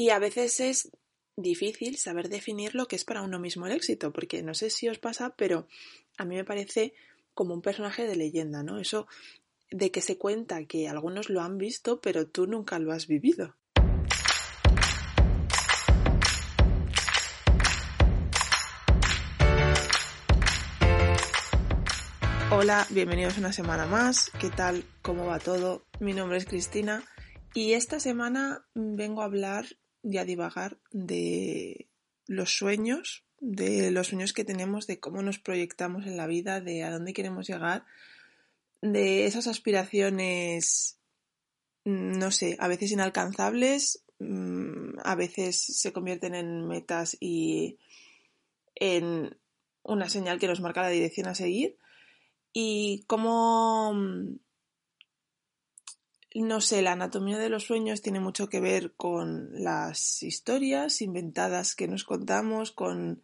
Y a veces es difícil saber definir lo que es para uno mismo el éxito, porque no sé si os pasa, pero a mí me parece como un personaje de leyenda, ¿no? Eso de que se cuenta que algunos lo han visto, pero tú nunca lo has vivido. Hola, bienvenidos una semana más. ¿Qué tal? ¿Cómo va todo? Mi nombre es Cristina y esta semana vengo a hablar y a divagar de los sueños, de los sueños que tenemos, de cómo nos proyectamos en la vida, de a dónde queremos llegar, de esas aspiraciones, mm, no sé, a veces inalcanzables, mm, a veces se convierten en metas y en una señal que nos marca la dirección a seguir y cómo, mm, no sé, la anatomía de los sueños tiene mucho que ver con las historias inventadas que nos contamos, con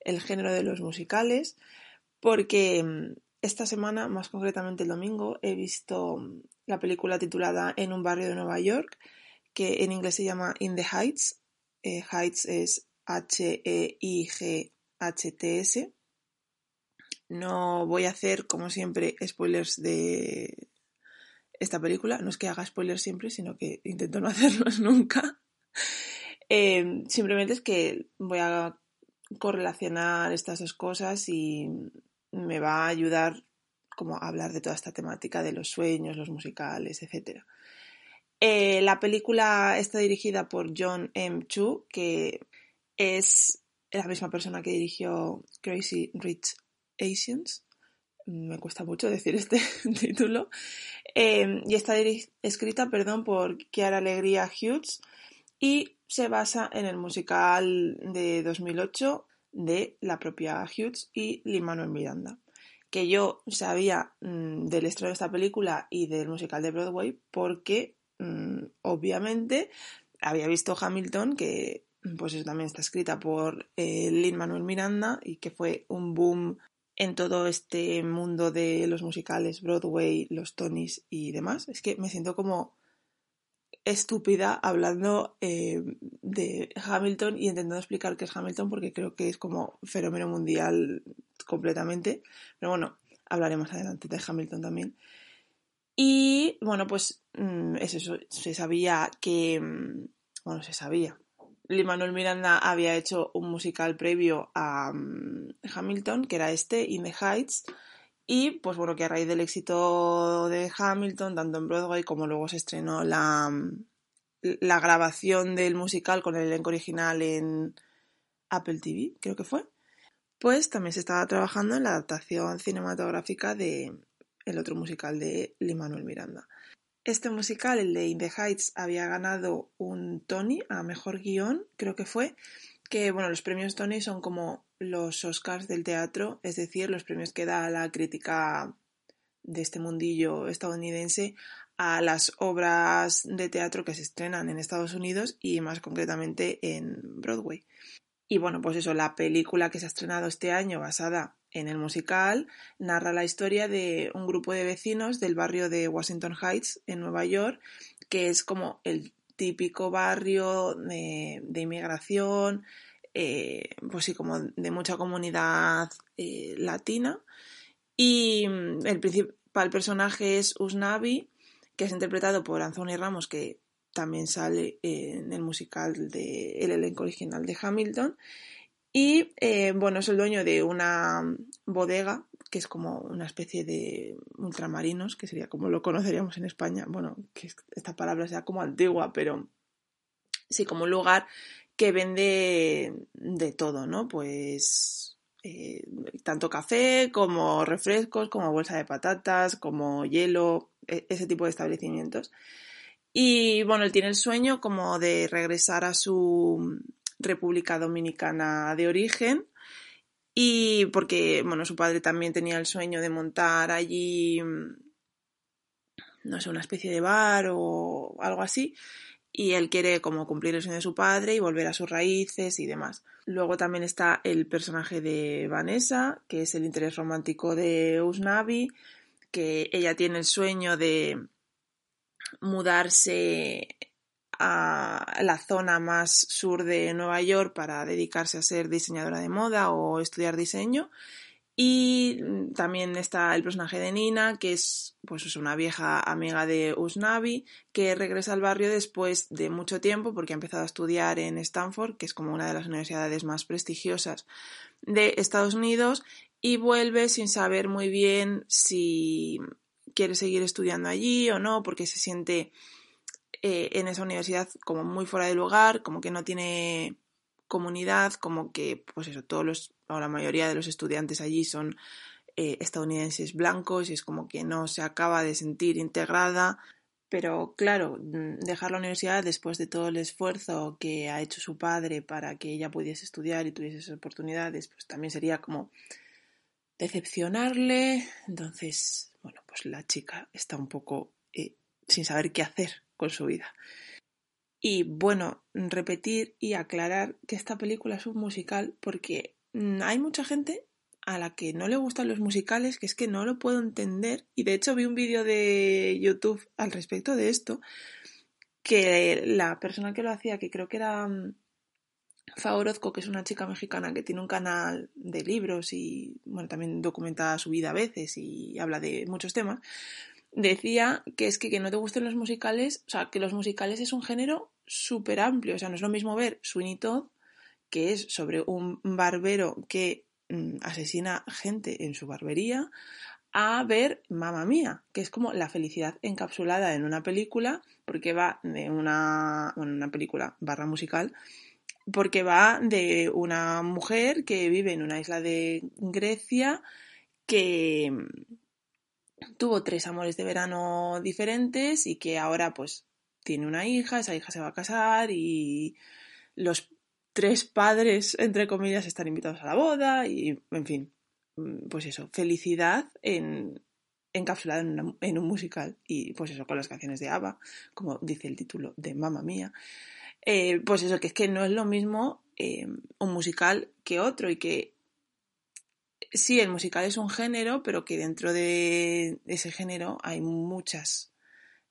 el género de los musicales, porque mm, esta semana, más concretamente el domingo, he visto mm, la película titulada En un barrio de Nueva York, que en inglés se llama In the Heights. Eh, Heights es H-E-I-G-H-T-S. No voy a hacer, como siempre, spoilers de esta película. No es que haga spoilers siempre, sino que intento no hacerlos nunca. Eh, simplemente es que voy a correlacionar estas dos cosas y me va a ayudar como a hablar de toda esta temática de los sueños, los musicales, etc. Eh, la película está dirigida por John M. Chu, que es la misma persona que dirigió Crazy Rich Asians. Me cuesta mucho decir este título. Em, y está escrita perdón, por Kiara Alegría Hughes y se basa en el musical de 2008 de la propia Hughes y Lin-Manuel Miranda. Que yo sabía mm, del estreno de esta película y del musical de Broadway porque, mm, obviamente, había visto Hamilton, que pues también está escrita por eh, Lin-Manuel Miranda y que fue un boom en todo este mundo de los musicales, Broadway, los Tonys y demás. Es que me siento como estúpida hablando eh, de Hamilton y intentando explicar qué es Hamilton porque creo que es como fenómeno mundial completamente. Pero bueno, hablaremos adelante de Hamilton también. Y bueno, pues mm, es eso, se sabía que, mm, bueno, se sabía, Lin Manuel Miranda había hecho un musical previo a mm, Hamilton, que era este, In the Heights, y pues bueno, que a raíz del éxito de Hamilton, tanto en Broadway como luego se estrenó la, mm, grabación del musical con el elenco original en Apple TV, creo que fue, pues también se estaba trabajando en la adaptación cinematográfica de el otro musical de Lin Manuel Miranda. Este musical, el de In the Heights, había ganado un Tony a mejor guion, creo que fue. Que bueno, los premios Tony son como los Oscars del teatro, es decir, los premios que da la crítica de este mundillo estadounidense a las obras de teatro que se estrenan en Estados Unidos y más concretamente en Broadway. Y bueno, pues eso, la película que se ha estrenado este año basada en el musical narra la historia de un grupo de vecinos del barrio de Washington Heights en Nueva York, que es como el típico barrio de, inmigración, eh, pues sí, como de mucha comunidad eh, latina. Y mm, el principal personaje es Usnavi, que es interpretado por Anthony Ramos, que también sale en el musical del elenco original de Hamilton. Y eh, bueno, es el dueño de una bodega, que es como una especie de ultramarinos, que sería como lo conoceríamos en España. Bueno, que esta palabra sea como antigua, pero sí, como un lugar que vende de todo, ¿no? Pues eh, tanto café como refrescos, como bolsa de patatas, como hielo, e-, ese tipo de establecimientos. Y bueno, él tiene el sueño como de regresar a su República Dominicana de origen y porque, bueno, su padre también tenía el sueño de montar allí, mm, no sé, una especie de bar o algo así, y él quiere como cumplir el sueño de su padre y volver a sus raíces y demás. Luego también está el personaje de Vanessa, que es el interés romántico de Usnavi, que ella tiene el sueño de mudarse a la zona más sur de Nueva York para dedicarse a ser diseñadora de moda o estudiar diseño. Y también está el personaje de Nina, que es pues una vieja amiga de Usnavi, que regresa al barrio después de mucho tiempo porque ha empezado a estudiar en Stanford, que es como una de las universidades más prestigiosas de Estados Unidos, y vuelve sin saber muy bien si quiere seguir estudiando allí o no, porque se siente eh, en esa universidad como muy fuera de lugar, como que no tiene comunidad, como que, pues eso, todos los, o la mayoría de los estudiantes allí son eh, estadounidenses blancos y es como que no se acaba de sentir integrada. Pero claro, mm, dejar la universidad después de todo el esfuerzo que ha hecho su padre para que ella pudiese estudiar y tuviese esas oportunidades, pues también sería como decepcionarle. Entonces, bueno, pues la chica está un poco eh, sin saber qué hacer con su vida. Y bueno, repetir y aclarar que esta película es un musical porque mm, hay mucha gente a la que no le gustan los musicales, que es que no lo puedo entender. Y de hecho vi un vídeo de YouTube al respecto de esto, que la persona que lo hacía, que creo que era mm, Fa Orozco, que es una chica mexicana que tiene un canal de libros y bueno, también documenta su vida a veces y habla de muchos temas, decía que es que, que no te gusten los musicales, o sea, que los musicales es un género súper amplio, o sea, no es lo mismo ver Sweeney Todd, que es sobre un barbero que mm, asesina gente en su barbería, a ver Mamma Mía, que es como la felicidad encapsulada en una película, porque va de una, bueno, una película barra musical, porque va de una mujer que vive en una isla de Grecia que tuvo tres amores de verano diferentes y que ahora pues tiene una hija, esa hija se va a casar y los tres padres, entre comillas, están invitados a la boda y, en fin, mm, pues eso, felicidad en, encapsulada en, un musical y pues eso, con las canciones de ABBA, como dice el título de Mamma Mía. Eh, pues eso, que es que no es lo mismo eh, un musical que otro y que sí, el musical es un género, pero que dentro de ese género hay muchas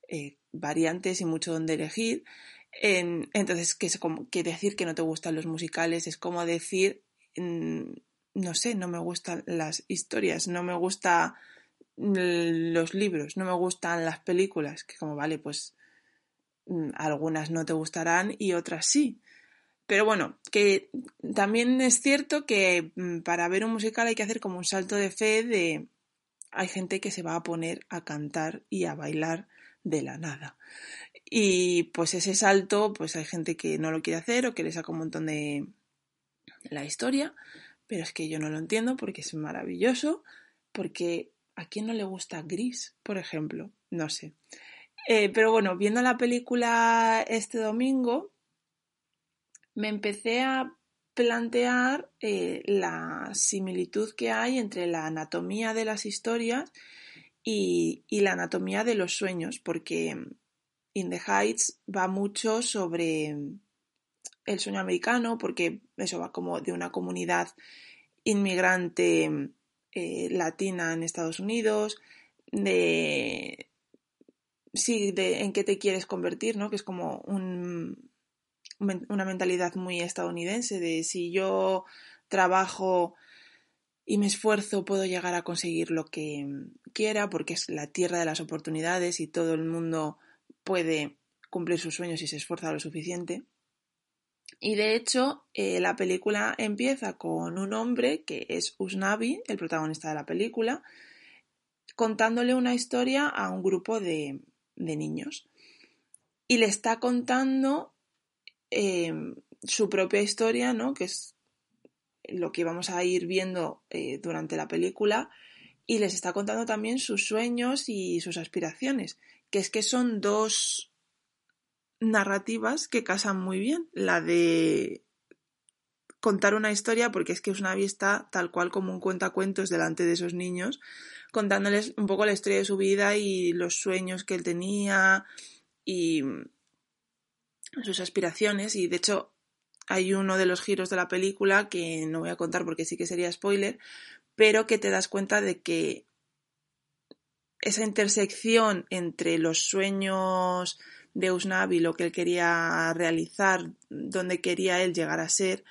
eh, variantes y mucho donde elegir. entonces, que, es que decir que no te gustan los musicales es como decir, mm, no sé, no me gustan las historias, no me gustan los libros, no me gustan las películas, que como vale, pues mm, algunas no te gustarán y otras sí. Pero bueno, que también es cierto que mm, para ver un musical hay que hacer como un salto de fe de hay gente que se va a poner a cantar y a bailar de la nada. Y pues ese salto, pues hay gente que no lo quiere hacer o que le saca un montón de la historia, pero es que yo no lo entiendo porque es maravilloso, porque a quién no le gusta Gris, por ejemplo, no sé. Eh, pero bueno, viendo la película este domingo, me empecé a plantear eh, la similitud que hay entre la anatomía de las historias y, la anatomía de los sueños, porque In the Heights va mucho sobre el sueño americano, porque eso va como de una comunidad inmigrante eh, latina en Estados Unidos, de sí, de en qué te quieres convertir, ¿no? Que es como un, una mentalidad muy estadounidense de si yo trabajo y me esfuerzo puedo llegar a conseguir lo que quiera porque es la tierra de las oportunidades y todo el mundo puede cumplir sus sueños si se esfuerza lo suficiente. Y de hecho, eh, la película empieza con un hombre que es Usnavi, el protagonista de la película, contándole una historia a un grupo de, de niños. Y le está contando Em, su propia historia, ¿no? Que es lo que vamos a ir viendo eh, durante la película. Y les está contando también sus sueños y sus aspiraciones. Que es que son dos narrativas que casan muy bien. La de contar una historia, porque es que es una vista tal cual como un cuentacuentos delante de esos niños, contándoles un poco la historia de su vida y los sueños que él tenía y sus aspiraciones y de hecho hay uno de los giros de la película que no voy a contar porque sí que sería spoiler, pero que te das cuenta de que esa intersección entre los sueños de Usnavi, lo que él quería realizar, donde quería él llegar a ser,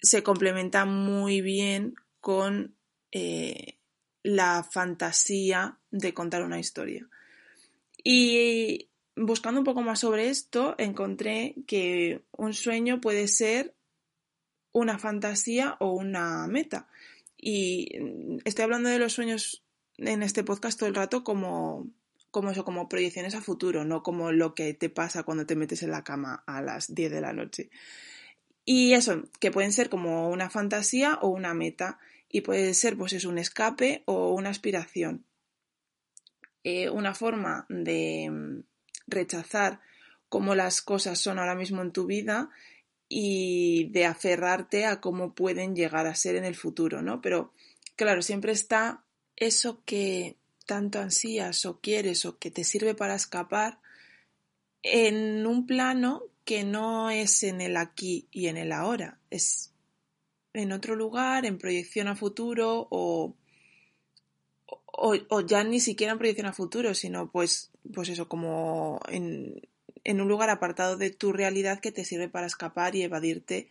se complementa muy bien con eh, la fantasía de contar una historia. Y buscando un poco más sobre esto, encontré que un sueño puede ser una fantasía o una meta. Y estoy hablando de los sueños en este podcast todo el rato como, como eso, como proyecciones a futuro, no como lo que te pasa cuando te metes en la cama a las 10 de la noche. Y eso, que pueden ser como una fantasía o una meta. Y puede ser, pues es un escape o una aspiración. Eh, una forma de mm, rechazar cómo las cosas son ahora mismo en tu vida y de aferrarte a cómo pueden llegar a ser en el futuro, ¿no? Pero claro, siempre está eso que tanto ansías o quieres o que te sirve para escapar en un plano que no es en el aquí y en el ahora, es en otro lugar, en proyección a futuro o, o, ya ni siquiera en proyección a futuro, sino pues, pues eso, como en, un lugar apartado de tu realidad que te sirve para escapar y evadirte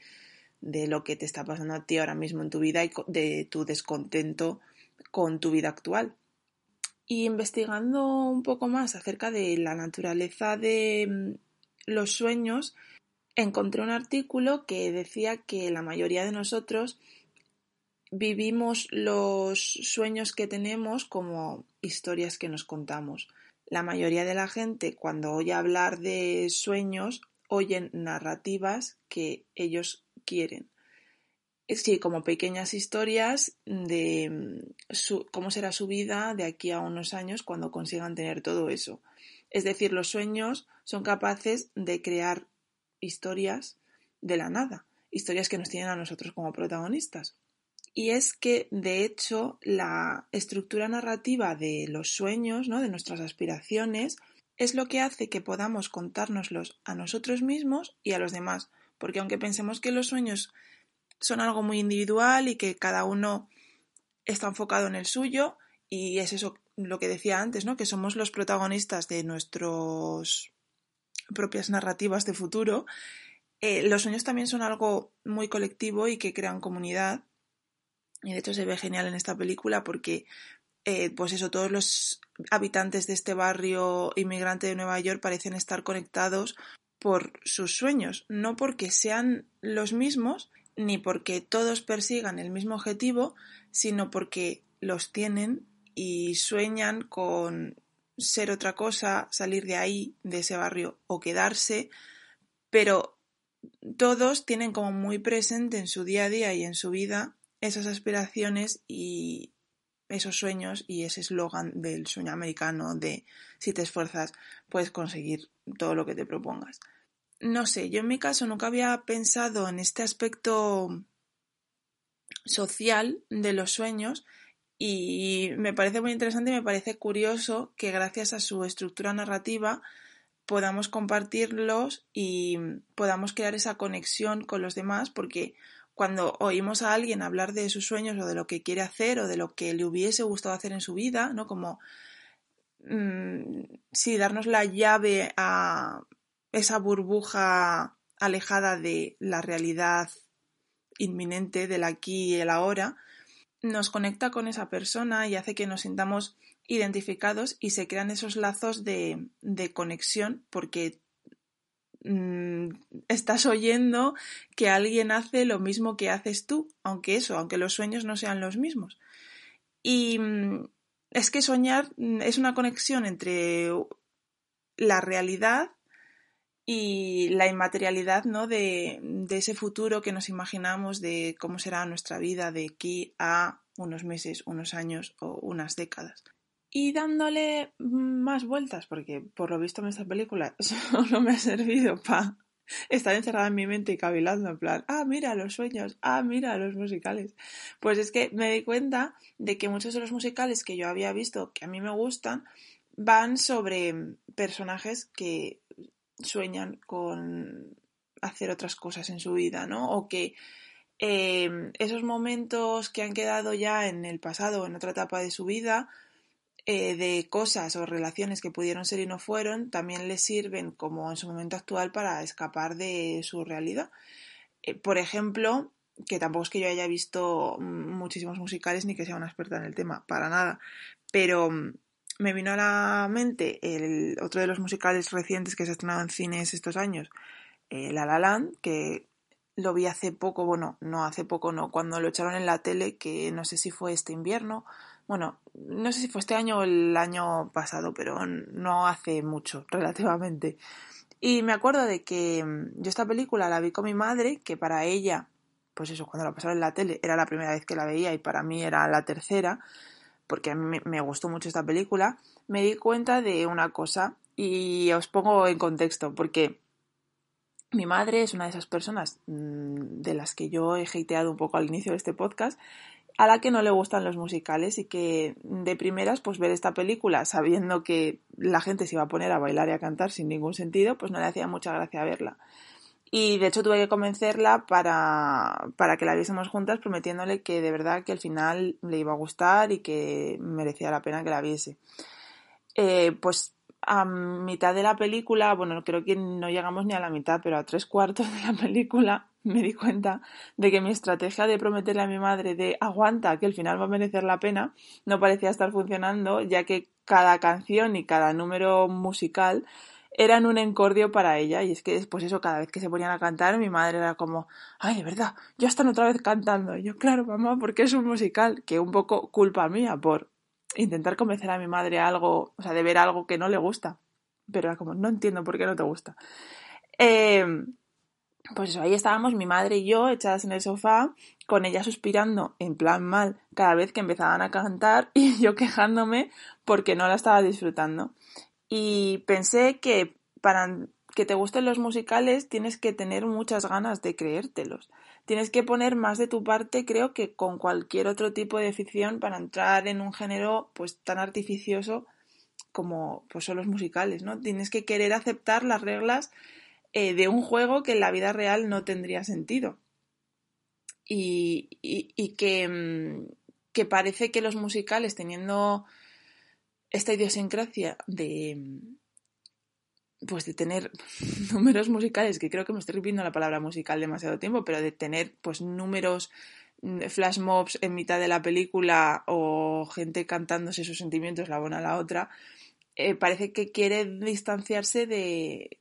de lo que te está pasando a ti ahora mismo en tu vida y de tu descontento con tu vida actual. Y investigando un poco más acerca de la naturaleza de mm, los sueños, encontré un artículo que decía que la mayoría de nosotros vivimos los sueños que tenemos como historias que nos contamos. La mayoría de la gente cuando oye hablar de sueños oyen narrativas que ellos quieren. Sí, como pequeñas historias de mm, cómo será su vida de aquí a unos años cuando consigan tener todo eso. Es decir, los sueños son capaces de crear historias de la nada, historias que nos tienen a nosotros como protagonistas. Y es que, de hecho, la estructura narrativa de los sueños, ¿no? de nuestras aspiraciones, es lo que hace que podamos contárnoslos a nosotros mismos y a los demás. Porque aunque pensemos que los sueños son algo muy individual y que cada uno está enfocado en el suyo, y es eso lo que decía antes, ¿no? Que somos los protagonistas de nuestras propias narrativas de futuro. Eh, los sueños también son algo muy colectivo y que crean comunidad y de hecho se ve genial en esta película porque, eh, pues eso, todos los habitantes de este barrio inmigrante de Nueva York parecen estar conectados por sus sueños, no porque sean los mismos, ni porque todos persigan el mismo objetivo, sino porque los tienen y sueñan con ser otra cosa, salir de ahí, de ese barrio o quedarse, pero todos tienen como muy presente en su día a día y en su vida esas aspiraciones y esos sueños y ese eslogan del sueño americano de si te esfuerzas puedes conseguir todo lo que te propongas. No sé, yo en mi caso nunca había pensado en este aspecto social de los sueños y me parece muy interesante y me parece curioso que gracias a su estructura narrativa podamos compartirlos y podamos crear esa conexión con los demás porque cuando oímos a alguien hablar de sus sueños o de lo que quiere hacer o de lo que le hubiese gustado hacer en su vida, ¿no? Como, mm, sí, darnos la llave a esa burbuja alejada de la realidad inminente del aquí y el ahora, nos conecta con esa persona y hace que nos sintamos identificados y se crean esos lazos de, de conexión porque Mm, estás oyendo que alguien hace lo mismo que haces tú, aunque eso, aunque los sueños no sean los mismos. Y mm, es que soñar mm, es una conexión entre la realidad y la inmaterialidad ¿no? de, de, ese futuro que nos imaginamos de cómo será nuestra vida de aquí a unos meses, unos años o unas décadas y dándole más vueltas, porque por lo visto en esta película solo me ha servido para estar encerrada en mi mente y cavilando en plan, ah, mira los sueños, ah, mira los musicales. Pues es que me di cuenta de que muchos de los musicales que yo había visto, que a mí me gustan, van sobre personajes que sueñan con hacer otras cosas en su vida, ¿no? O que eh, esos momentos que han quedado ya en el pasado, en otra etapa de su vida, eh, de cosas o relaciones que pudieron ser y no fueron, también les sirven como en su momento actual para escapar de su realidad. Eh, por ejemplo, que tampoco es que yo haya visto muchísimos musicales ni que sea una experta en el tema, para nada, pero mm, me vino a la mente el, otro de los musicales recientes que se ha estrenado en cines estos años, eh, La La Land, que lo vi hace poco, bueno, no hace poco, no, cuando lo echaron en la tele, que no sé si fue este invierno, bueno, no sé si fue este año o el año pasado, pero no hace mucho, relativamente. Y me acuerdo de que mm, yo esta película la vi con mi madre, que para ella, pues eso, cuando la pasaron en la tele era la primera vez que la veía y para mí era la tercera, porque a mí me gustó mucho esta película, me di cuenta de una cosa y os pongo en contexto, porque mi madre es una de esas personas mm, de las que yo he hateado un poco al inicio de este podcast, a la que no le gustan los musicales y que de primeras pues ver esta película sabiendo que la gente se iba a poner a bailar y a cantar sin ningún sentido, pues no le hacía mucha gracia verla. Y de hecho tuve que convencerla para, para que la viésemos juntas prometiéndole que de verdad que al final le iba a gustar y que merecía la pena que la viese. Eh, pues a mitad de la película, bueno, creo que no llegamos ni a la mitad, pero a tres cuartos de la película me di cuenta de que mi estrategia de prometerle a mi madre de aguanta, que al final va a merecer la pena, no parecía estar funcionando, ya que cada canción y cada número musical eran un encordio para ella. Y es que después eso, cada vez que se ponían a cantar, mi madre era como, ay, de verdad, ya están otra vez cantando. Y yo, claro, mamá, porque es un musical, que un poco culpa mía por intentar convencer a mi madre algo, o sea, de ver algo que no le gusta. Pero era como, no entiendo por qué no te gusta. Eh, pues eso, ahí estábamos mi madre y yo echadas en el sofá, con ella suspirando en plan mal cada vez que empezaban a cantar y yo quejándome porque no la estaba disfrutando. Y pensé que para que te gusten los musicales tienes que tener muchas ganas de creértelos. Tienes que poner más de tu parte, creo que con cualquier otro tipo de ficción para entrar en un género pues tan artificioso como pues son los musicales, ¿no? Tienes que querer aceptar las reglas eh, de un juego que en la vida real no tendría sentido. Y, y, que, mm, que, parece que los musicales, teniendo esta idiosincrasia de mm, pues de tener números musicales, que creo que me estoy repitiendo la palabra musical demasiado tiempo, pero de tener pues números mm, flash mobs en mitad de la película o gente cantándose sus sentimientos la una a la otra, eh, parece que quiere distanciarse de,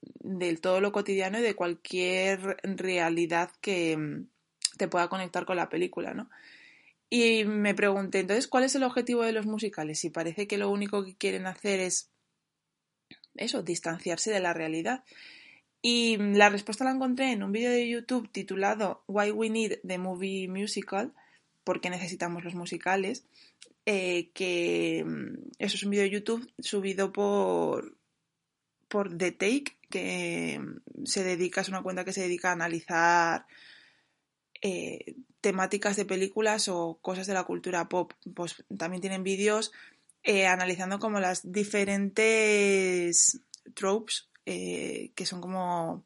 todo lo cotidiano y de cualquier realidad que mm, te pueda conectar con la película, ¿no? Y me pregunté, entonces, ¿cuál es el objetivo de los musicales? Si parece que lo único que quieren hacer es eso, distanciarse de la realidad. Y mm, la respuesta la encontré en un vídeo de YouTube titulado Why We Need the Movie Musical, ¿por qué necesitamos los musicales? Eh, que mm, eso es un vídeo de YouTube subido por, por The Take, que mm, se dedica, es una cuenta que se dedica a analizar eh, temáticas de películas o cosas de la cultura pop. Pues también tienen vídeos eh, analizando como las diferentes tropes, que son como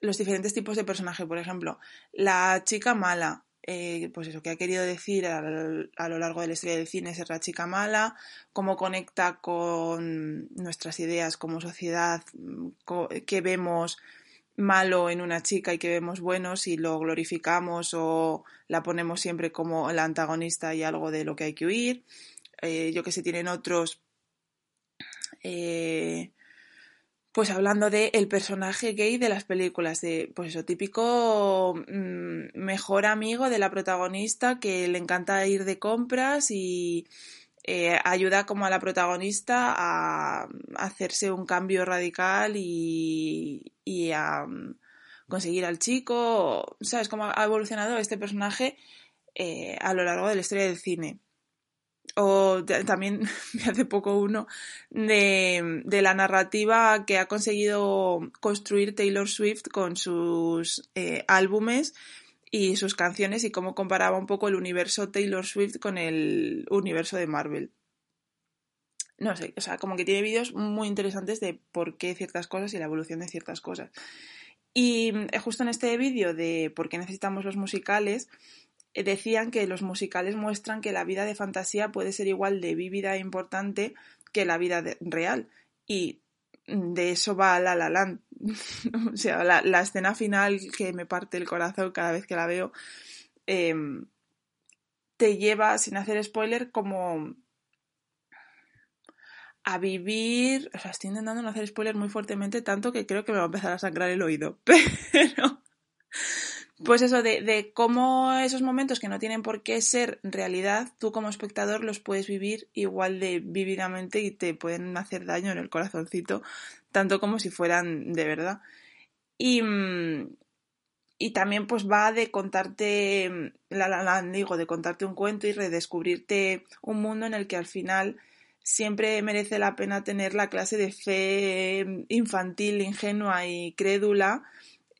los diferentes tipos de personaje. Por ejemplo, la chica mala, eh, pues eso, que ha querido decir a, lo largo de la historia del cine ser la chica mala, cómo conecta con nuestras ideas como sociedad, qué vemos malo en una chica y que vemos bueno si lo glorificamos o la ponemos siempre como la antagonista y algo de lo que hay que huir. Eh, yo que sé, tienen otros eh, pues hablando de el personaje gay de las películas, de pues eso, típico mm, mejor amigo de la protagonista que le encanta ir de compras y eh, ayuda como a la protagonista a, hacerse un cambio radical y, a mm, conseguir al chico, ¿sabes cómo ha evolucionado este personaje eh, a lo largo de la historia del cine? O también hace poco uno de, la narrativa que ha conseguido construir Taylor Swift con sus eh, álbumes y sus canciones y cómo comparaba un poco el universo Taylor Swift con el universo de Marvel. No sé, o sea, como que tiene vídeos muy interesantes de por qué ciertas cosas y la evolución de ciertas cosas. Y eh, justo en este vídeo de por qué necesitamos los musicales, decían que los musicales muestran que la vida de fantasía puede ser igual de vívida e importante que la vida real. Y de eso va La La Land. o sea, la, escena final que me parte el corazón cada vez que la veo, em, te lleva, sin hacer spoiler, como a vivir. O sea, estoy intentando no hacer spoiler muy fuertemente, tanto que creo que me va a empezar a sangrar el oído. Pero pues eso, de, de, cómo esos momentos que no tienen por qué ser realidad, tú como espectador los puedes vivir igual de vividamente y te pueden hacer daño en el corazoncito, tanto como si fueran de verdad. Y, mm, y también pues va de contarte, la, la, digo, de contarte un cuento y redescubrirte un mundo en el que al final siempre merece la pena tener la clase de fe infantil, ingenua y crédula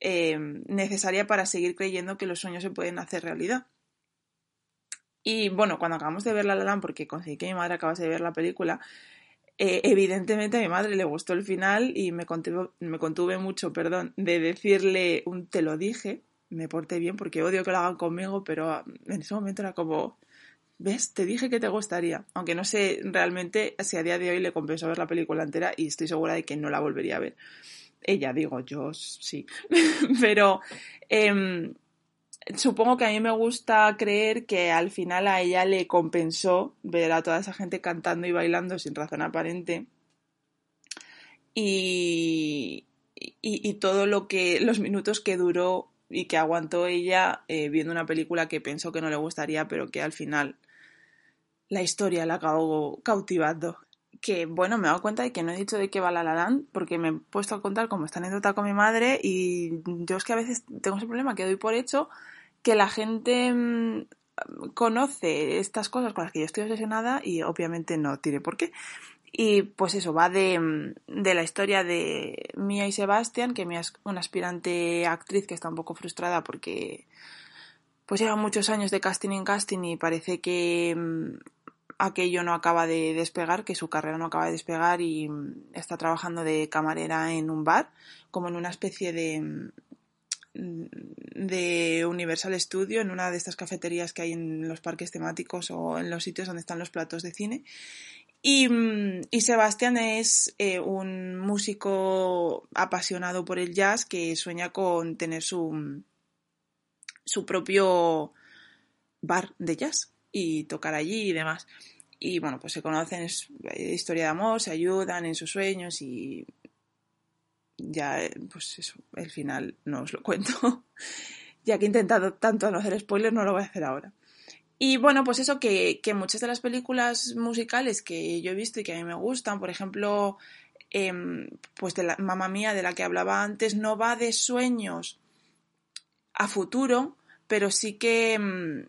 Em, necesaria para seguir creyendo que los sueños se pueden hacer realidad. Y bueno, cuando acabamos de ver La La porque conseguí que mi madre acabase de ver la película, eh, evidentemente a mi madre le gustó el final y me contuve, me contuve mucho, perdón, de decirle un te lo dije, me porté bien porque odio que lo hagan conmigo, pero en ese momento era como, ¿ves? Te dije que te gustaría. Aunque no sé realmente si a día de hoy le compensó ver la película entera y estoy segura de que no la volvería a ver. Ella, digo, yo sí. Pero em, supongo que a mí me gusta creer que al final a ella le compensó ver a toda esa gente cantando y bailando sin razón aparente. Y, y, todo lo que, los minutos que duró y que aguantó ella eh, viendo una película que pensó que no le gustaría, pero que al final la historia la acabó cautivando que, bueno, me he dado cuenta de que no he dicho de qué va La La porque me he puesto a contar como esta anécdota con mi madre y yo es que a veces tengo ese problema que doy por hecho que la gente mm, conoce estas cosas con las que yo estoy obsesionada y obviamente no tiene por qué. Y pues eso, va de, mm, de la historia de Mía y Sebastián, que Mía es una aspirante actriz que está un poco frustrada porque pues lleva muchos años de casting en casting y parece que mm, aquello no acaba de despegar, que su carrera no acaba de despegar y mm, está trabajando de camarera en un bar, como en una especie de mm, de Universal Studio, en una de estas cafeterías que hay en los parques temáticos o en los sitios donde están los platos de cine. Y, mm, Sebastián es eh, un músico apasionado por el jazz que sueña con tener su, su propio bar de jazz y tocar allí y demás. Y bueno, pues se conocen, es historia de amor, se ayudan en sus sueños y ya, pues eso, el final no os lo cuento. ya que he intentado tanto no hacer spoilers, no lo voy a hacer ahora. Y bueno, pues eso que, que muchas de las películas musicales que yo he visto y que a mí me gustan, por ejemplo, em, pues de la mamá mía de la que hablaba antes, no va de sueños a futuro, pero sí que, em,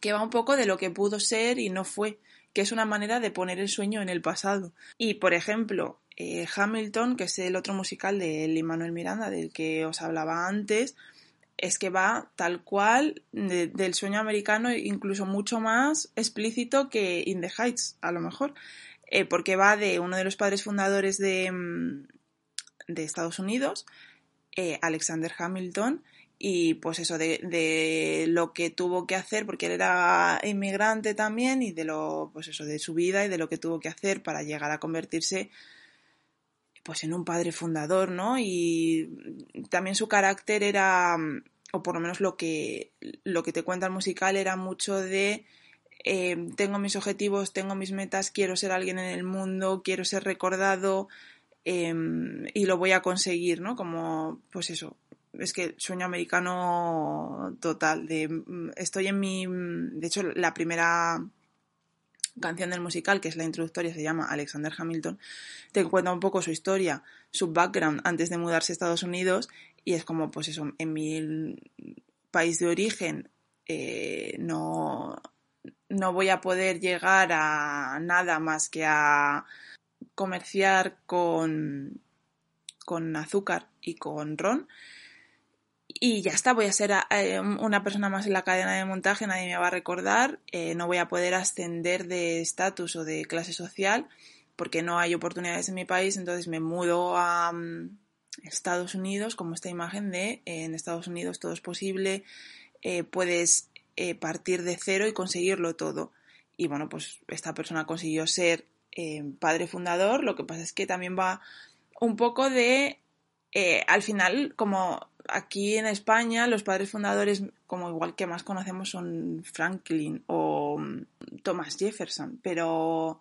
que va un poco de lo que pudo ser y no fue, que es una manera de poner el sueño en el pasado. Y, por ejemplo, eh, Hamilton, que es el otro musical de Lin Manuel Miranda, del que os hablaba antes, es que va tal cual del sueño americano, incluso mucho más explícito que In the Heights, a lo mejor, eh, porque va de uno de los padres fundadores de, mm, Estados Unidos, eh, Alexander Hamilton, y pues eso de, lo que tuvo que hacer porque él era inmigrante también y de lo pues eso de su vida y de lo que tuvo que hacer para llegar a convertirse pues en un padre fundador no y también su carácter era o por lo menos lo que lo que te cuenta el musical era mucho de eh, tengo mis objetivos tengo mis metas quiero ser alguien en el mundo quiero ser recordado em, y lo voy a conseguir no como pues eso es que sueño americano total. De, mm, estoy en mi. Mm, de hecho, la primera canción del musical, que es la introductoria, se llama Alexander Hamilton, te cuenta un poco su historia, su background antes de mudarse a Estados Unidos, y es como, pues eso, en mi país de origen eh, no, no voy a poder llegar a nada más que a comerciar con, con azúcar y con ron y ya está, voy a ser eh, una persona más en la cadena de montaje, nadie me va a recordar, eh, no voy a poder ascender de estatus o de clase social porque no hay oportunidades en mi país, entonces me mudo a mm, Estados Unidos como esta imagen de en Estados Unidos todo es posible, eh, puedes eh, partir de cero y conseguirlo todo. Y bueno, pues esta persona consiguió ser eh, padre fundador, lo que pasa es que también va un poco de, al final, como aquí en España, los padres fundadores, como igual que más conocemos, son Franklin o mm, Thomas Jefferson, pero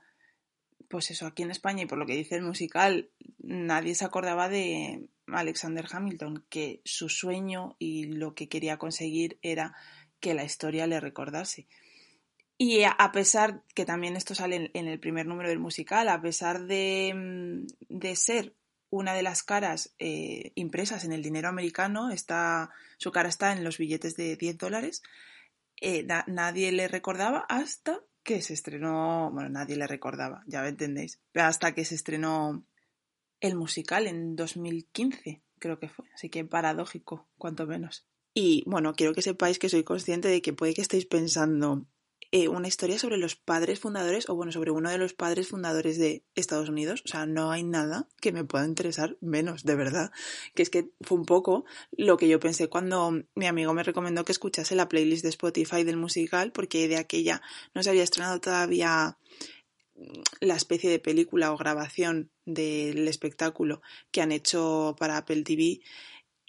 pues eso, aquí en España y por lo que dice el musical, nadie se acordaba de Alexander Hamilton, que su sueño y lo que quería conseguir era que la historia le recordase. Y a pesar que también esto sale en el primer número del musical, a pesar de, mm, de ser una de las caras eh, impresas en el dinero americano, está, su cara está en los billetes de 10 dólares, eh, nadie le recordaba hasta que se estrenó, bueno, nadie le recordaba, ya me entendéis, hasta que se estrenó el musical en 2015, creo que fue, así que paradójico, cuanto menos. Y bueno, quiero que sepáis que soy consciente de que puede que estéis pensando eh, una historia sobre los padres fundadores, o bueno, sobre uno de los padres fundadores de Estados Unidos. O sea, no hay nada que me pueda interesar menos, de verdad. Que es que fue un poco lo que yo pensé cuando mi amigo me recomendó que escuchase la playlist de Spotify del musical, porque de aquella no se había estrenado todavía la especie de película o grabación del espectáculo que han hecho para Apple TV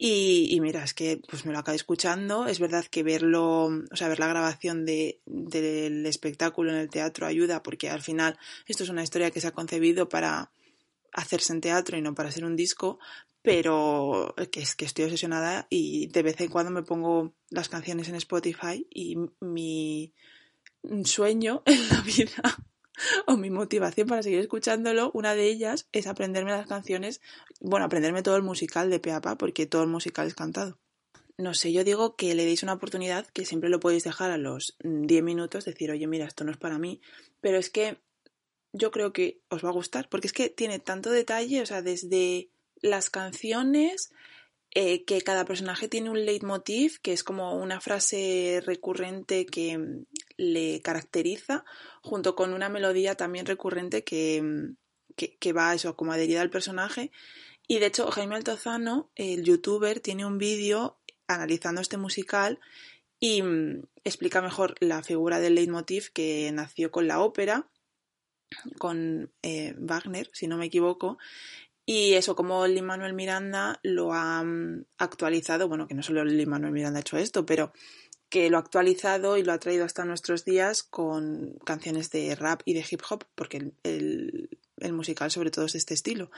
y, mira, es que pues me lo acabé escuchando. Es verdad que verlo, o sea, ver la grabación de, del espectáculo en el teatro ayuda, porque al final esto es una historia que se ha concebido para hacerse en teatro y no para ser un disco, pero que es que estoy obsesionada y de vez en cuando me pongo las canciones en Spotify y mi sueño en la vida o mi motivación para seguir escuchándolo, una de ellas es aprenderme las canciones, bueno, aprenderme todo el musical de Peapa, porque todo el musical es cantado. No sé, yo digo que le deis una oportunidad, que siempre lo podéis dejar a los 10 minutos, decir, oye, mira, esto no es para mí, pero es que yo creo que os va a gustar, porque es que tiene tanto detalle, o sea, desde las canciones, eh, que cada personaje tiene un leitmotiv, que es como una frase recurrente que mm, le caracteriza, junto con una melodía también recurrente mm, que, que, va eso, como adherida al personaje. Y de hecho, Jaime Altozano, el youtuber, tiene un vídeo analizando este musical y mm, explica mejor la figura del leitmotiv que nació con la ópera, con eh, Wagner, si no me equivoco, y eso, como Lin Manuel Miranda lo ha mm, actualizado, bueno, que no solo Lin Manuel Miranda ha hecho esto, pero que lo ha actualizado y lo ha traído hasta nuestros días con canciones de rap y de hip hop, porque el, musical sobre todo es de este estilo.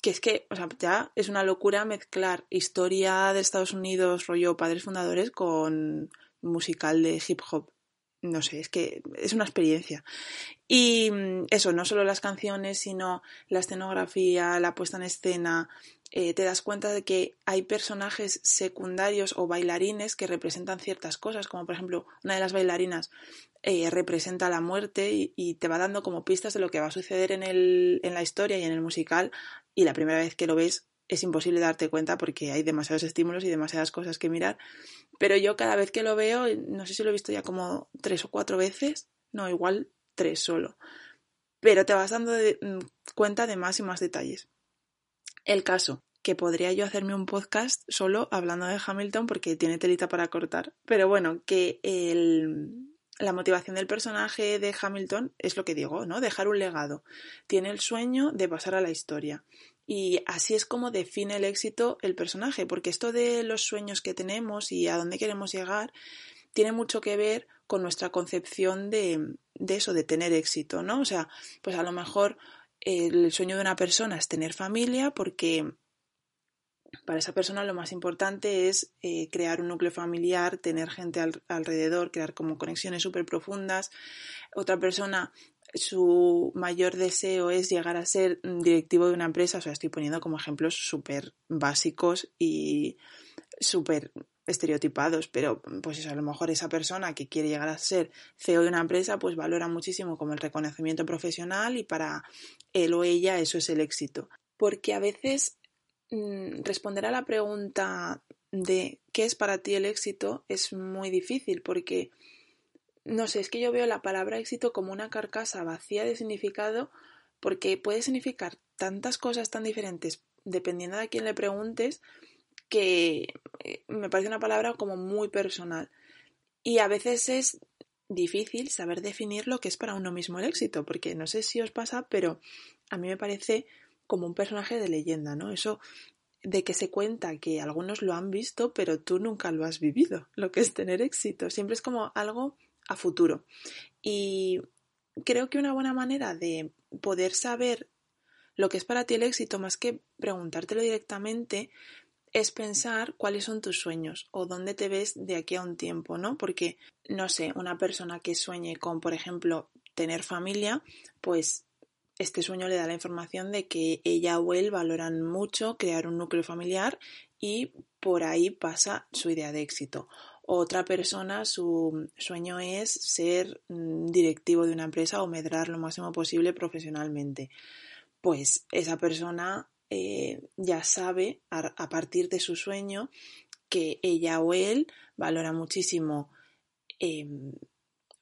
Que es que, o sea, ya es una locura mezclar historia de Estados Unidos, rollo padres fundadores, con musical de hip hop no sé, es que es una experiencia. Y mm, eso, no solo las canciones, sino la escenografía, la puesta en escena, eh, te das cuenta de que hay personajes secundarios o bailarines que representan ciertas cosas, como por ejemplo una de las bailarinas eh, representa la muerte y, y, te va dando como pistas de lo que va a suceder en, el, en la historia y en el musical y la primera vez que lo ves es imposible darte cuenta porque hay demasiados estímulos y demasiadas cosas que mirar pero yo cada vez que lo veo, no sé si lo he visto ya como tres o cuatro veces, no, igual tres solo. Pero te vas dando mm, cuenta de más y más detalles. El caso, que podría yo hacerme un podcast solo hablando de Hamilton porque tiene telita para cortar. Pero bueno, que el, la motivación del personaje de Hamilton es lo que digo, ¿no? Dejar un legado. Tiene el sueño de pasar a la historia. Y así es como define el éxito el personaje, porque esto de los sueños que tenemos y a dónde queremos llegar tiene mucho que ver con nuestra concepción de, eso, de tener éxito, ¿no? O sea, pues a lo mejor el sueño de una persona es tener familia porque para esa persona lo más importante es eh, crear un núcleo familiar, tener gente alrededor, crear como conexiones súper profundas. Otra persona su mayor deseo es llegar a ser directivo de una empresa, o sea, estoy poniendo como ejemplos súper básicos y súper estereotipados, pero pues eso, a lo mejor esa persona que quiere llegar a ser CEO de una empresa, pues valora muchísimo como el reconocimiento profesional y para él o ella eso es el éxito. Porque a veces responder a la pregunta de qué es para ti el éxito es muy difícil porque no sé, es que yo veo la palabra éxito como una carcasa vacía de significado porque puede significar tantas cosas tan diferentes dependiendo de quién le preguntes que eh, me parece una palabra como muy personal. Y a veces es difícil saber definir lo que es para uno mismo el éxito, porque no sé si os pasa, pero a mí me parece como un personaje de leyenda, ¿no? Eso de que se cuenta que algunos lo han visto, pero tú nunca lo has vivido, lo que es tener éxito. Siempre es como algo a futuro. Y creo que una buena manera de poder saber lo que es para ti el éxito, más que preguntártelo directamente, es pensar cuáles son tus sueños o dónde te ves de aquí a un tiempo, ¿no? Porque, no sé, una persona que sueñe con, por ejemplo, tener familia, pues este sueño le da la información de que ella o él valoran mucho crear un núcleo familiar y por ahí pasa su idea de éxito. Otra persona, su sueño es ser mm, directivo de una empresa o medrar lo máximo posible profesionalmente. Pues esa persona eh, ya sabe a, partir de su sueño que ella o él valora muchísimo em,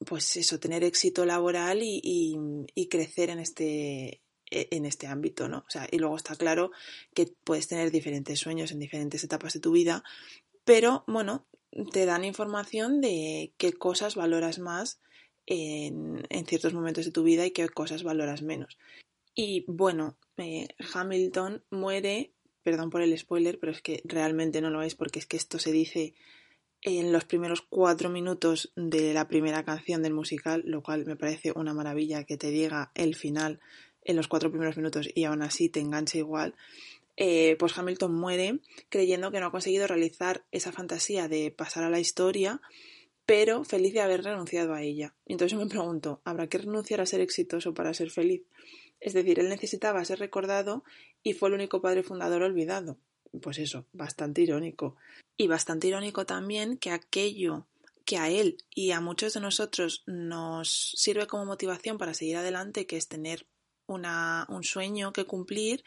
pues eso, tener éxito laboral y, crecer en este, e, en este ámbito, ¿no? O sea, y luego está claro que puedes tener diferentes sueños en diferentes etapas de tu vida, pero bueno, te dan información de qué cosas valoras más en, ciertos momentos de tu vida y qué cosas valoras menos. Y bueno, eh, Hamilton muere, perdón por el spoiler, pero es que realmente no lo es porque es que esto se dice en los primeros cuatro minutos de la primera canción del musical, lo cual me parece una maravilla que te diga el final en los cuatro primeros minutos y aún así te enganche igual. Eh, pues Hamilton muere creyendo que no ha conseguido realizar esa fantasía de pasar a la historia, pero feliz de haber renunciado a ella. Entonces me pregunto, ¿habrá que renunciar a ser exitoso para ser feliz? Es decir, él necesitaba ser recordado y fue el único padre fundador olvidado. Pues eso, bastante irónico. Y bastante irónico también que aquello que a él y a muchos de nosotros nos sirve como motivación para seguir adelante, que es tener una, un sueño que cumplir,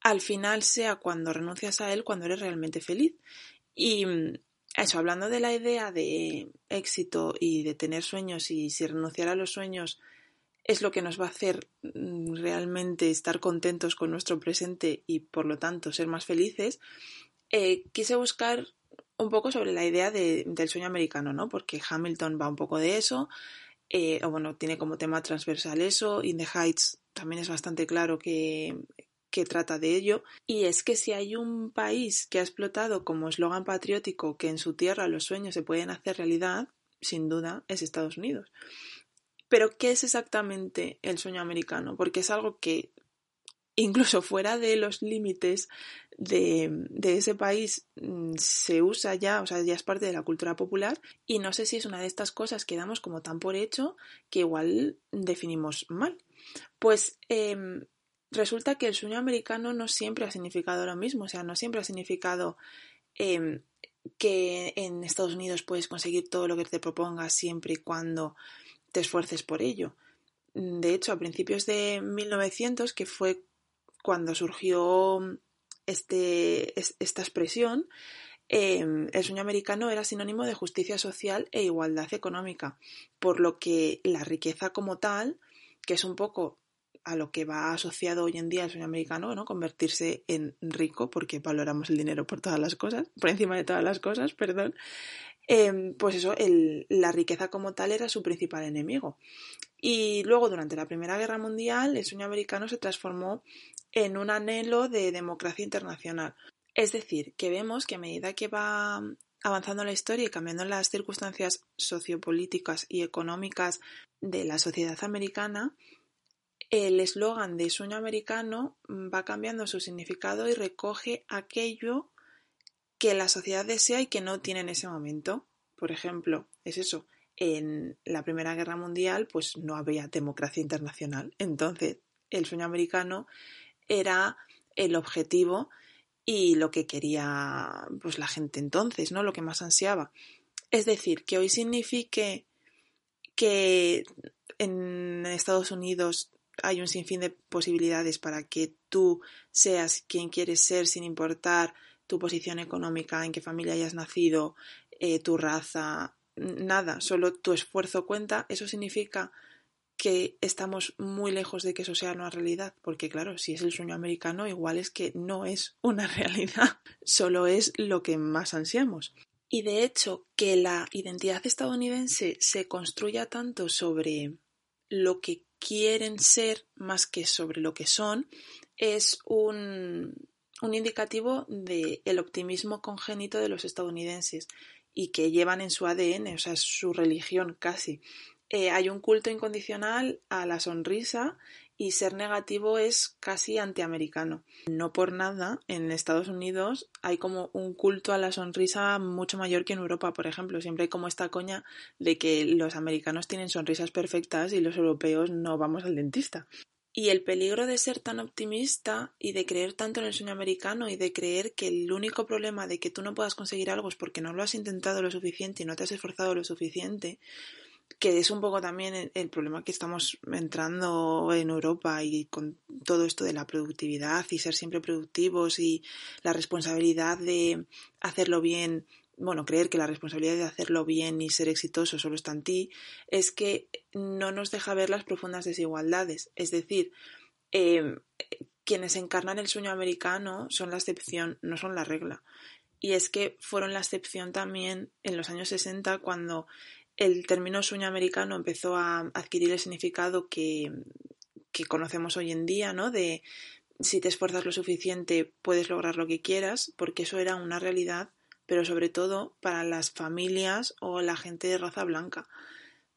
al final sea cuando renuncias a él, cuando eres realmente feliz. Y eso, hablando de la idea de éxito y de tener sueños y si renunciar a los sueños es lo que nos va a hacer mm, realmente estar contentos con nuestro presente y por lo tanto ser más felices, eh, quise buscar un poco sobre la idea del sueño americano, ¿no? Porque Hamilton va un poco de eso, eh, o bueno, tiene como tema transversal eso, In the Heights también es bastante claro que trata de ello, y es que si hay un país que ha explotado como eslogan patriótico que en su tierra los sueños se pueden hacer realidad, sin duda es Estados Unidos. Pero, ¿qué es exactamente el sueño americano? Porque es algo que, incluso fuera de los límites de, ese país, mm, se usa ya, o sea, ya es parte de la cultura popular, y no sé si es una de estas cosas que damos como tan por hecho que igual definimos mal. Pues em, resulta que el sueño americano no siempre ha significado lo mismo, o sea, no siempre ha significado em, que en Estados Unidos puedes conseguir todo lo que te propongas siempre y cuando te esfuerces por ello. De hecho, a principios de 1900, que fue cuando surgió este, esta expresión, em, el sueño americano era sinónimo de justicia social e igualdad económica, por lo que la riqueza como tal, que es un poco a lo que va asociado hoy en día el sueño americano, ¿no? Convertirse en rico, porque valoramos el dinero por todas las cosas, por encima de todas las cosas, perdón. Em, pues eso, la riqueza como tal era su principal enemigo. Y luego, durante la Primera Guerra Mundial, el sueño americano se transformó en un anhelo de democracia internacional. Es decir, que vemos que a medida que va avanzando la historia y cambiando las circunstancias sociopolíticas y económicas de la sociedad americana, el eslogan de sueño americano va cambiando su significado y recoge aquello que la sociedad desea y que no tiene en ese momento. Por ejemplo, es eso. En la Primera Guerra Mundial, pues no había democracia internacional. Entonces, el sueño americano era el objetivo y lo que quería pues la gente entonces, ¿no? Lo que más ansiaba. Es decir, que hoy signifique que en Estados Unidos hay un sinfín de posibilidades para que tú seas quien quieres ser sin importar tu posición económica, en qué familia hayas nacido, eh, tu raza, nada, solo tu esfuerzo cuenta, eso significa que estamos muy lejos de que eso sea una realidad, porque claro, si es el sueño americano, igual es que no es una realidad, solo es lo que más ansiamos. Y de hecho, que la identidad estadounidense se construya tanto sobre lo que quieren ser más que sobre lo que son, es un, un indicativo del optimismo congénito de los estadounidenses y que llevan en su ADN, o sea, su religión casi. Eh, hay un culto incondicional a la sonrisa y ser negativo es casi antiamericano. No por nada, en Estados Unidos hay como un culto a la sonrisa mucho mayor que en Europa, por ejemplo. Siempre hay como esta coña de que los americanos tienen sonrisas perfectas y los europeos no vamos al dentista. Y el peligro de ser tan optimista y de creer tanto en el sueño americano y de creer que el único problema de que tú no puedas conseguir algo es porque no lo has intentado lo suficiente y no te has esforzado lo suficiente, que es un poco también el, problema que estamos entrando en Europa y con todo esto de la productividad y ser siempre productivos y la responsabilidad de hacerlo bien, bueno, creer que la responsabilidad de hacerlo bien y ser exitoso solo está en ti, es que no nos deja ver las profundas desigualdades. Es decir, em, quienes encarnan el sueño americano son la excepción, no son la regla. Y es que fueron la excepción también en los años 60 cuando el término sueño americano empezó a adquirir el significado que, que conocemos hoy en día, ¿no? De si te esfuerzas lo suficiente puedes lograr lo que quieras, porque eso era una realidad, pero sobre todo para las familias o la gente de raza blanca.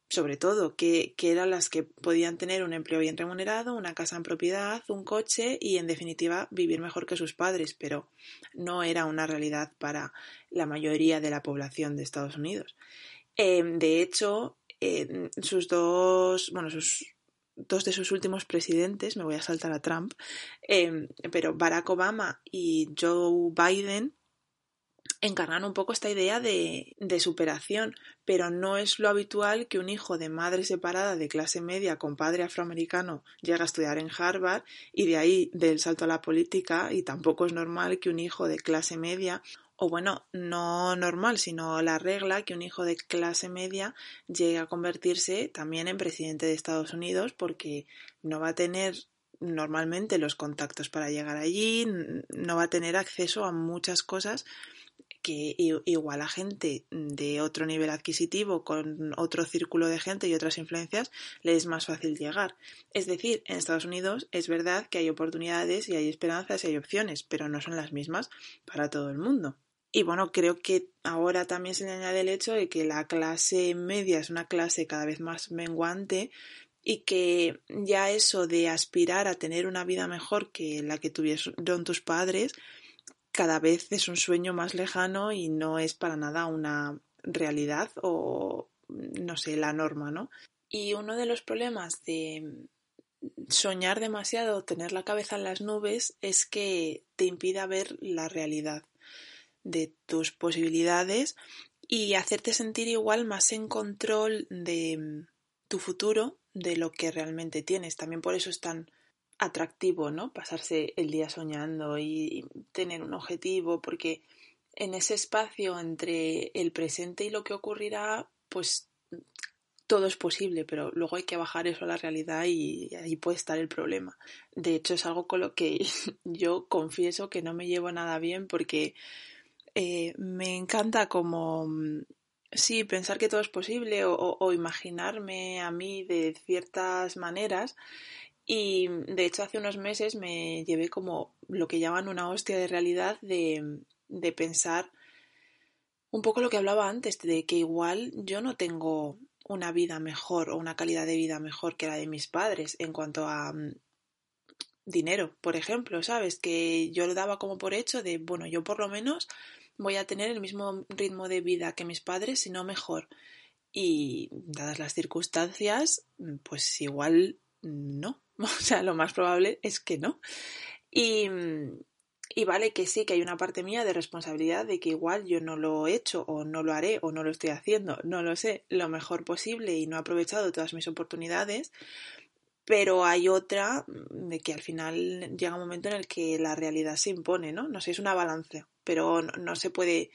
Sobre todo, que, que eran las que podían tener un empleo bien remunerado, una casa en propiedad, un coche y, en definitiva, vivir mejor que sus padres, pero no era una realidad para la mayoría de la población de Estados Unidos. Em, de hecho, sus dos, bueno, sus dos de sus últimos presidentes, me voy a saltar a Trump, em, pero Barack Obama y Joe Biden encarnan un poco esta idea de, de, superación, pero no es lo habitual que un hijo de madre separada de clase media con padre afroamericano llegue a estudiar en Harvard y de ahí del salto a la política y tampoco es normal que un hijo de clase media o bueno, no normal, sino la regla que un hijo de clase media llegue a convertirse también en presidente de Estados Unidos porque no va a tener normalmente los contactos para llegar allí, no va a tener acceso a muchas cosas que igual a gente de otro nivel adquisitivo, con otro círculo de gente y otras influencias, le es más fácil llegar. Es decir, en Estados Unidos es verdad que hay oportunidades y hay esperanzas y hay opciones, pero no son las mismas para todo el mundo. Y bueno, creo que ahora también se le añade el hecho de que la clase media es una clase cada vez más menguante y que ya eso de aspirar a tener una vida mejor que la que tuvieron tus padres cada vez es un sueño más lejano y no es para nada una realidad o no sé, la norma, ¿no? Y uno de los problemas de soñar demasiado, tener la cabeza en las nubes, es que te impida ver la realidad de tus posibilidades y hacerte sentir igual más en control de tu futuro de lo que realmente tienes. También por eso es tan atractivo, ¿no? Pasarse el día soñando y tener un objetivo, porque en ese espacio entre el presente y lo que ocurrirá, pues todo es posible, pero luego hay que bajar eso a la realidad y ahí puede estar el problema. De hecho, es algo con lo que yo confieso que no me llevo nada bien porque eh, me encanta como, mm, sí, pensar que todo es posible o, imaginarme a mí de ciertas maneras. Y de hecho hace unos meses me llevé como lo que llaman una hostia de realidad de, de pensar un poco lo que hablaba antes, de que igual yo no tengo una vida mejor o una calidad de vida mejor que la de mis padres en cuanto a mm, dinero, por ejemplo, ¿sabes? Que yo lo daba como por hecho de, bueno, yo por lo menos voy a tener el mismo ritmo de vida que mis padres, si no mejor. Y dadas las circunstancias, pues igual no. O sea, lo más probable es que no. Y, y vale que sí, que hay una parte mía de responsabilidad de que igual yo no lo he hecho o no lo haré o no lo estoy haciendo, no lo sé, lo mejor posible y no he aprovechado todas mis oportunidades, pero hay otra de que al final llega un momento en el que la realidad se impone, ¿no? No sé, es una balanza pero no, se puede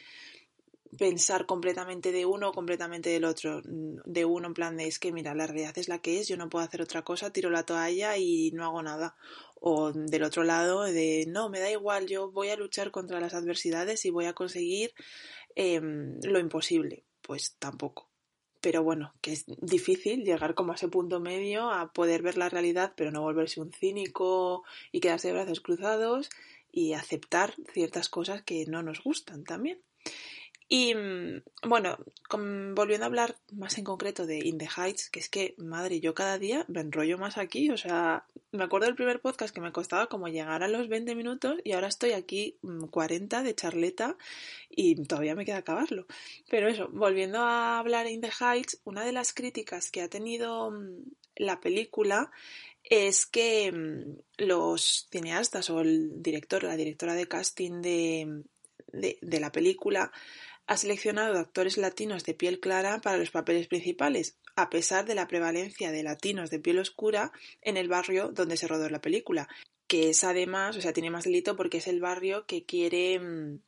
pensar completamente de uno o completamente del otro. De uno en plan de es que mira, la realidad es la que es, yo no puedo hacer otra cosa, tiro la toalla y no hago nada. O del otro lado de no, me da igual, yo voy a luchar contra las adversidades y voy a conseguir em, lo imposible. Pues tampoco. Pero bueno, que es difícil llegar como a ese punto medio a poder ver la realidad, pero no volverse un cínico y quedarse de brazos cruzados y aceptar ciertas cosas que no nos gustan también. Y mm, bueno, volviendo a hablar más en concreto de In the Heights, que es que, madre, yo cada día me enrollo más aquí. O sea, me acuerdo del primer podcast que me costaba como llegar a los 20 minutos y ahora estoy aquí 40 mm, de charleta y todavía me queda acabarlo. Pero eso, volviendo a hablar In the Heights, una de las críticas que ha tenido mm, la película es que los cineastas o el director, la directora de casting de, de la película, ha seleccionado actores latinos de piel clara para los papeles principales, a pesar de la prevalencia de latinos de piel oscura en el barrio donde se rodó la película, que es además, o sea, tiene más delito porque es el barrio que quiere mm,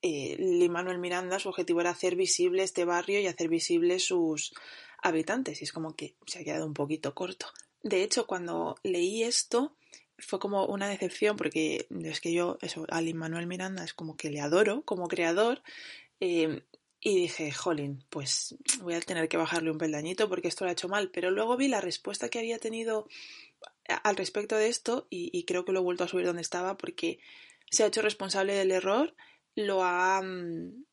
eh, Miranda, su objetivo era hacer visible este barrio y hacer visibles sus habitantes, y es como que se ha quedado un poquito corto. De hecho, cuando leí esto, fue como una decepción porque es que yo, eso, a Manuel Miranda es como que le adoro como creador. Eh, y dije, jolín, pues voy a tener que bajarle un peldañito porque esto lo ha hecho mal. Pero luego vi la respuesta que había tenido al respecto de esto y, y creo que lo he vuelto a subir donde estaba porque se ha hecho responsable del error, lo ha... Mm,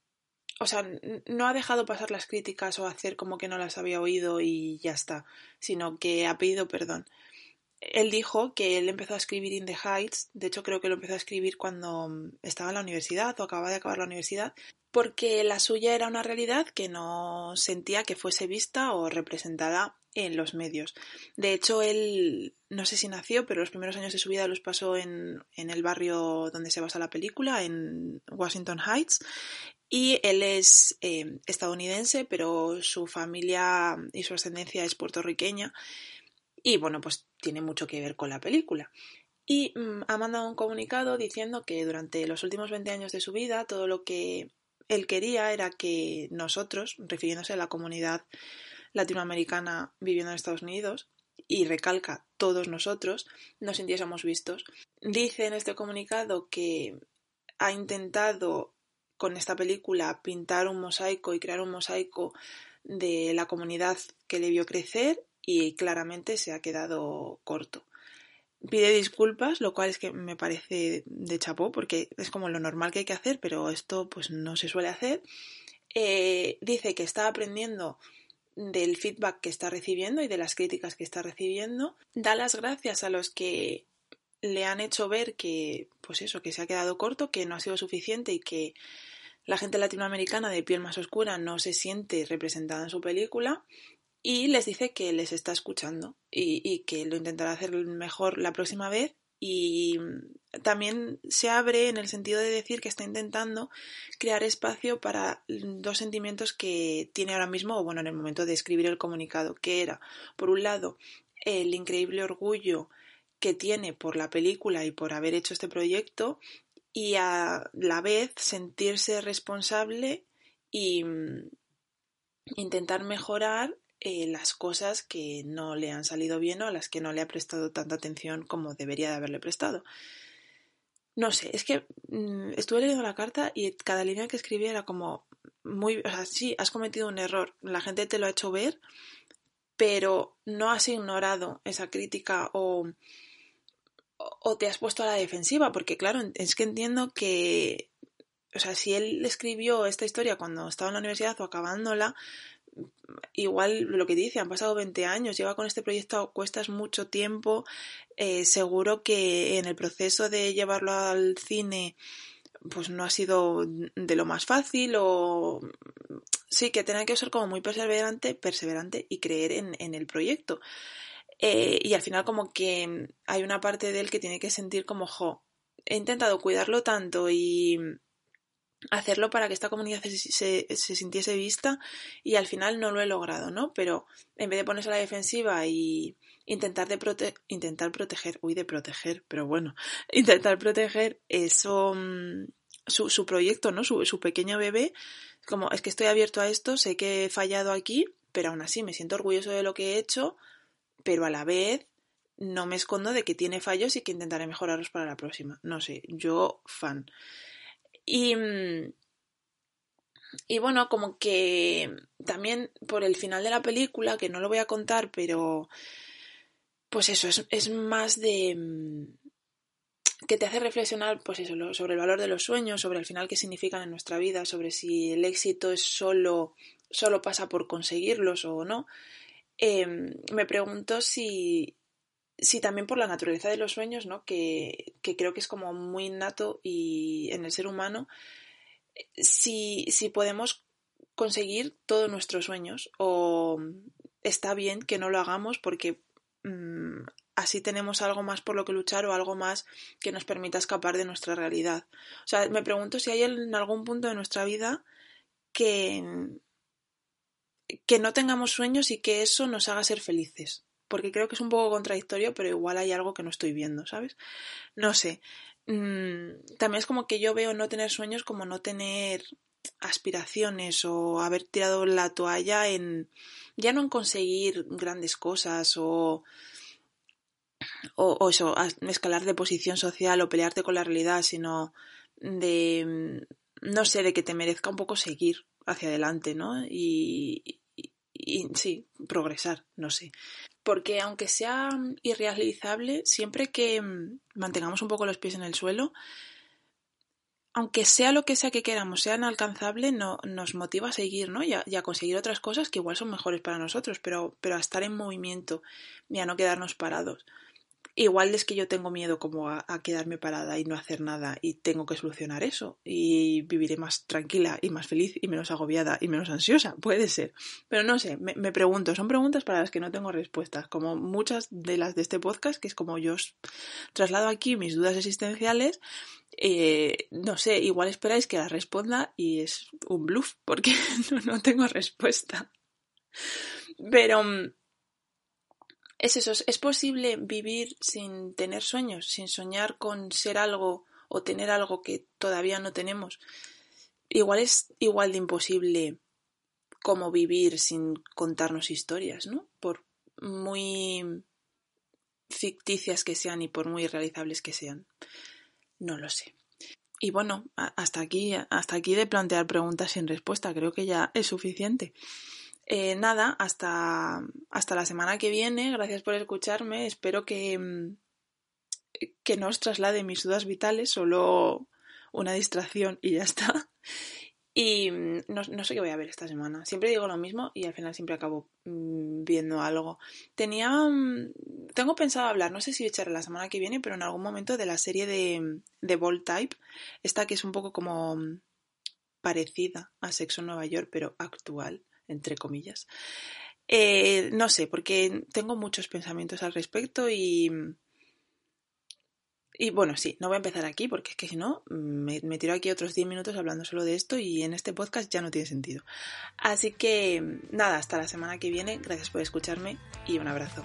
o sea, no ha dejado pasar las críticas o hacer como que no las había oído y ya está, sino que ha pedido perdón él dijo que él empezó a escribir In the Heights, de hecho creo que lo empezó a escribir cuando estaba en la universidad o acababa de acabar la universidad, porque la suya era una realidad que no sentía que fuese vista o representada en los medios. De hecho, él no sé si nació, pero los primeros años de su vida los pasó en, el barrio donde se basa la película, en Washington Heights, y él es eh, estadounidense, pero su familia y su ascendencia es puertorriqueña. Y bueno, pues tiene mucho que ver con la película. Y mm, ha mandado un comunicado diciendo que durante los últimos 20 años de su vida todo lo que él quería era que nosotros, refiriéndose a la comunidad latinoamericana viviendo en Estados Unidos, y recalca todos nosotros, nos sintiésemos vistos. Dice en este comunicado que ha intentado con esta película pintar un mosaico y crear un mosaico de la comunidad que le vio crecer y claramente se ha quedado corto. Pide disculpas, lo cual es que me parece de chapó, porque es como lo normal que hay que hacer, pero esto pues no se suele hacer. Eh, dice que está aprendiendo del feedback que está recibiendo y de las críticas que está recibiendo. Da las gracias a los que le han hecho ver que, pues eso, que se ha quedado corto, que no ha sido suficiente y que la gente latinoamericana de piel más oscura no se siente representada en su película y les dice que les está escuchando y, que lo intentará hacer mejor la próxima vez y también se abre en el sentido de decir que está intentando crear espacio para dos sentimientos que tiene ahora mismo, o bueno, en el momento de escribir el comunicado, que era, por un lado, el increíble orgullo que tiene por la película y por haber hecho este proyecto y a la vez sentirse responsable y mm, intentar mejorar eh, las cosas que no le han salido bien o a las que no le ha prestado tanta atención como debería de haberle prestado. No sé, es que mm, estuve leyendo la carta y cada línea que escribía era como muy, o sea, sí, has cometido un error, la gente te lo ha hecho ver, pero no has ignorado esa crítica o, o te has puesto a la defensiva, porque claro, es que entiendo que, o sea, si él escribió esta historia cuando estaba en la universidad o acabándola, igual lo que dice, han pasado 20 años, lleva con este proyecto a cuestas mucho tiempo, eh, seguro que en el proceso de llevarlo al cine pues no ha sido de lo más fácil o sí que tiene que ser como muy perseverante, perseverante y creer en, el proyecto. Eh, y al final como que hay una parte de él que tiene que sentir como, jo, he intentado cuidarlo tanto y hacerlo para que esta comunidad se, se, sintiese vista y al final no lo he logrado, ¿no? Pero en vez de ponerse a la defensiva y intentar, de intentar proteger, uy, de proteger, pero bueno, intentar proteger eso, mm, su, su proyecto, ¿no? Su, su pequeño bebé, como es que estoy abierto a esto, sé que he fallado aquí, pero aún así me siento orgulloso de lo que he hecho, pero a la vez no me escondo de que tiene fallos y que intentaré mejorarlos para la próxima. No sé, yo fan. Y, mm, y bueno, como que también por el final de la película, que no lo voy a contar, pero pues eso, es, es más de mm, que te hace reflexionar pues eso, sobre el valor de los sueños, sobre el final qué significan en nuestra vida, sobre si el éxito es solo, solo pasa por conseguirlos o no. Em, me pregunto si, si también por la naturaleza de los sueños, ¿no? Que, que creo que es como muy innato y en el ser humano, si, si podemos conseguir todos nuestros sueños o está bien que no lo hagamos porque mmm, así tenemos algo más por lo que luchar o algo más que nos permita escapar de nuestra realidad. O sea, me pregunto si hay en algún punto de nuestra vida que, que no tengamos sueños y que eso nos haga ser felices. Porque creo que es un poco contradictorio, pero igual hay algo que no estoy viendo, ¿sabes? No sé. Mm, también es como que yo veo no tener sueños como no tener aspiraciones o haber tirado la toalla en ya no en conseguir grandes cosas o o, eso, escalar de posición social o pelearte con la realidad, sino de, no sé, de que te merezca un poco seguir hacia adelante, ¿no? Y, y, sí, progresar, no sé. Porque aunque sea irrealizable, siempre que mantengamos un poco los pies en el suelo, aunque sea lo que sea que queramos, sea inalcanzable, no, nos motiva a seguir, ¿no? Y a, y a, conseguir otras cosas que igual son mejores para nosotros, pero, pero a estar en movimiento y a no quedarnos parados. Igual es que yo tengo miedo como a, quedarme parada y no hacer nada y tengo que solucionar eso y viviré más tranquila y más feliz y menos agobiada y menos ansiosa, puede ser. Pero no sé, me, me pregunto, son preguntas para las que no tengo respuestas, como muchas de las de este podcast, que es como yo os traslado aquí mis dudas existenciales, eh, no sé, igual esperáis que las responda y es un bluff porque no, no tengo respuesta. Pero mm, es eso, es posible vivir sin tener sueños, sin soñar con ser algo o tener algo que todavía no tenemos. Igual es igual de imposible como vivir sin contarnos historias, ¿no? Por muy ficticias que sean y por muy realizables que sean. No lo sé. Y bueno, hasta aquí, hasta aquí de plantear preguntas sin respuesta, creo que ya es suficiente. Eh, nada, hasta, hasta la semana que viene. Gracias por escucharme. Espero que, mm, que no os traslade mis dudas vitales, solo una distracción y ya está. Y mm, no, no, sé qué voy a ver esta semana. Siempre digo lo mismo y al final siempre acabo mmm, viendo algo. Tenía. Tengo pensado hablar, no sé si echaré la semana que viene, pero en algún momento de la serie de, de Bold Type. Esta que es un poco como mm, parecida a Sexo en Nueva York, pero actual entre comillas. Eh, no sé, porque tengo muchos pensamientos al respecto y... Y bueno, sí, no voy a empezar aquí porque es que si no, me, me, tiro aquí otros 10 minutos hablando solo de esto y en este podcast ya no tiene sentido. Así que nada, hasta la semana que viene, gracias por escucharme y un abrazo.